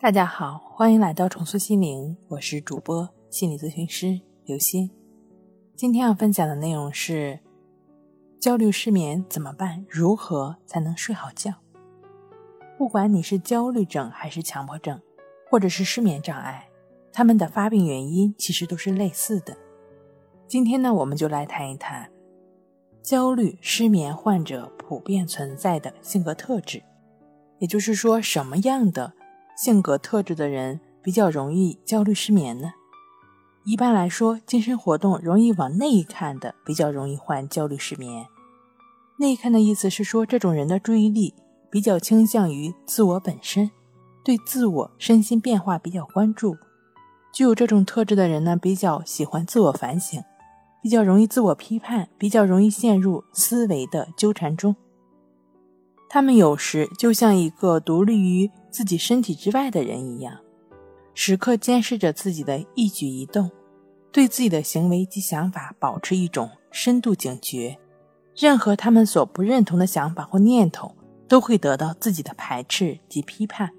大家好，欢迎来到重塑心灵，我是主播心理咨询师刘星。今天要分享的内容是：焦虑失眠怎么办？如何才能睡好觉？不管你是焦虑症还是强迫症，或者是失眠障碍，他们的发病原因其实都是类似的。今天呢，我们就来谈一谈焦虑失眠患者普遍存在的性格特质，也就是说，什么样的？性格特质的人比较容易焦虑失眠呢。一般来说，精神活动容易往内看的比较容易患焦虑失眠。内看的意思是说，这种人的注意力比较倾向于自我本身，对自我身心变化比较关注。具有这种特质的人呢，比较喜欢自我反省，比较容易自我批判，比较容易陷入思维的纠缠中。他们有时就像一个独立于自己身体之外的人一样，时刻监视着自己的一举一动，对自己的行为及想法保持一种深度警觉。任何他们所不认同的想法或念头，都会得到自己的排斥及批判。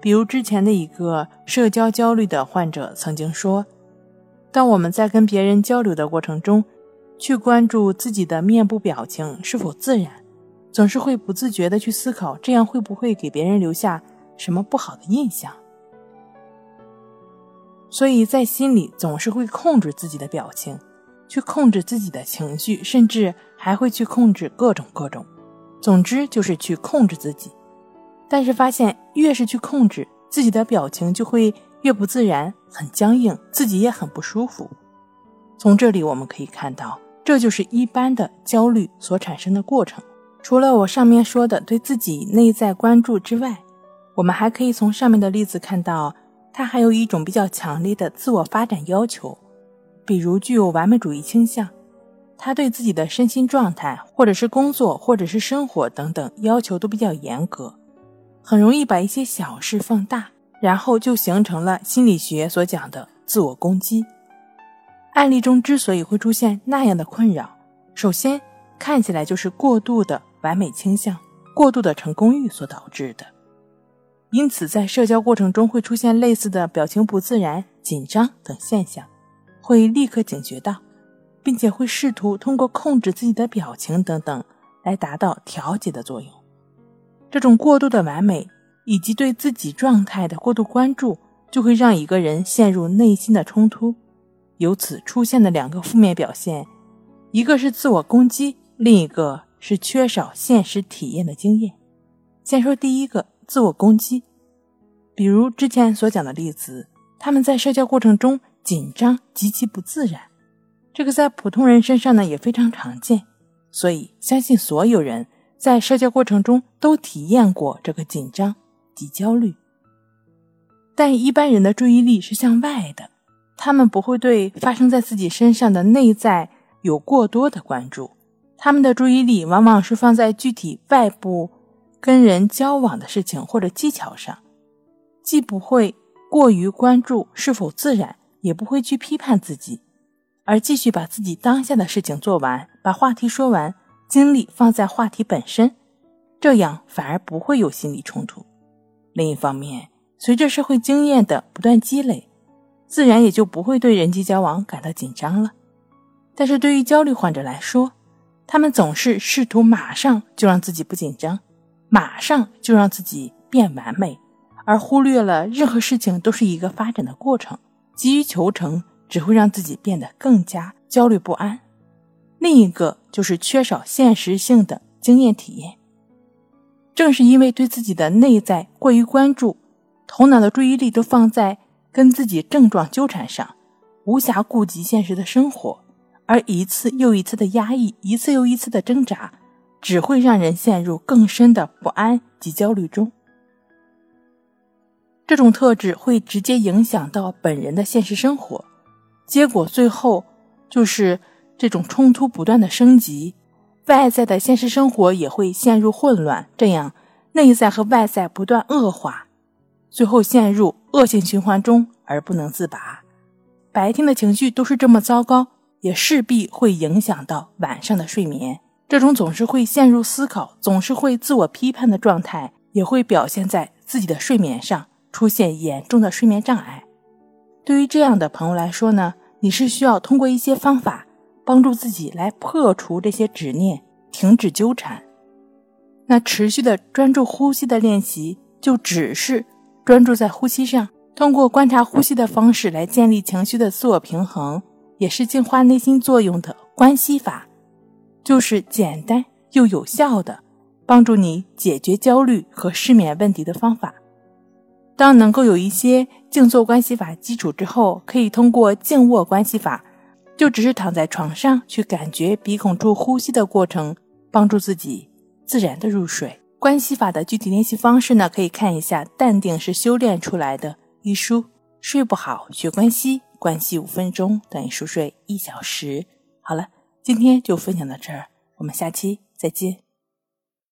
比如之前的一个社交焦虑的患者曾经说：“当我们在跟别人交流的过程中，去关注自己的面部表情是否自然。”总是会不自觉地去思考，这样会不会给别人留下什么不好的印象？所以在心里总是会控制自己的表情，去控制自己的情绪，甚至还会去控制各种各种。总之就是去控制自己。但是发现越是去控制自己的表情，就会越不自然，很僵硬，自己也很不舒服。从这里我们可以看到，这就是一般的焦虑所产生的过程。除了我上面说的对自己内在关注之外，我们还可以从上面的例子看到，他还有一种比较强烈的自我发展要求，比如具有完美主义倾向，他对自己的身心状态，或者是工作，或者是生活等等要求都比较严格，很容易把一些小事放大，然后就形成了心理学所讲的自我攻击。案例中之所以会出现那样的困扰，首先看起来就是过度的。完美倾向、过度的成功欲所导致的，因此在社交过程中会出现类似的表情不自然、紧张等现象，会立刻警觉到，并且会试图通过控制自己的表情等等来达到调节的作用。这种过度的完美以及对自己状态的过度关注，就会让一个人陷入内心的冲突，由此出现的两个负面表现，一个是自我攻击，另一个。是缺少现实体验的经验。先说第一个，自我攻击，比如之前所讲的例子，他们在社交过程中紧张极其不自然，这个在普通人身上呢也非常常见，所以相信所有人在社交过程中都体验过这个紧张及焦虑。但一般人的注意力是向外的，他们不会对发生在自己身上的内在有过多的关注。他们的注意力往往是放在具体外部跟人交往的事情或者技巧上，既不会过于关注是否自然，也不会去批判自己，而继续把自己当下的事情做完，把话题说完，精力放在话题本身，这样反而不会有心理冲突。另一方面，随着社会经验的不断积累，自然也就不会对人际交往感到紧张了。但是对于焦虑患者来说，他们总是试图马上就让自己不紧张，马上就让自己变完美，而忽略了任何事情都是一个发展的过程。急于求成只会让自己变得更加焦虑不安。另一个就是缺少现实性的经验体验。正是因为对自己的内在过于关注，头脑的注意力都放在跟自己症状纠缠上，无暇顾及现实的生活。而一次又一次的压抑，一次又一次的挣扎，只会让人陷入更深的不安及焦虑中。这种特质会直接影响到本人的现实生活，结果最后就是这种冲突不断的升级，外在的现实生活也会陷入混乱，这样内在和外在不断恶化，最后陷入恶性循环中而不能自拔。白天的情绪都是这么糟糕。也势必会影响到晚上的睡眠。这种总是会陷入思考、总是会自我批判的状态，也会表现在自己的睡眠上，出现严重的睡眠障碍。对于这样的朋友来说呢，你是需要通过一些方法帮助自己来破除这些执念，停止纠缠。那持续的专注呼吸的练习，就只是专注在呼吸上，通过观察呼吸的方式来建立情绪的自我平衡，也是净化内心作用的关系法，就是简单又有效的帮助你解决焦虑和失眠问题的方法。当能够有一些静坐关系法基础之后，可以通过静卧关系法，就只是躺在床上去感觉鼻孔处呼吸的过程，帮助自己自然的入睡。关系法的具体练习方式呢，可以看一下《淡定是修炼出来的》一书。睡不好学关系，关系五分钟等于熟睡一小时。好了，今天就分享到这儿，我们下期再见。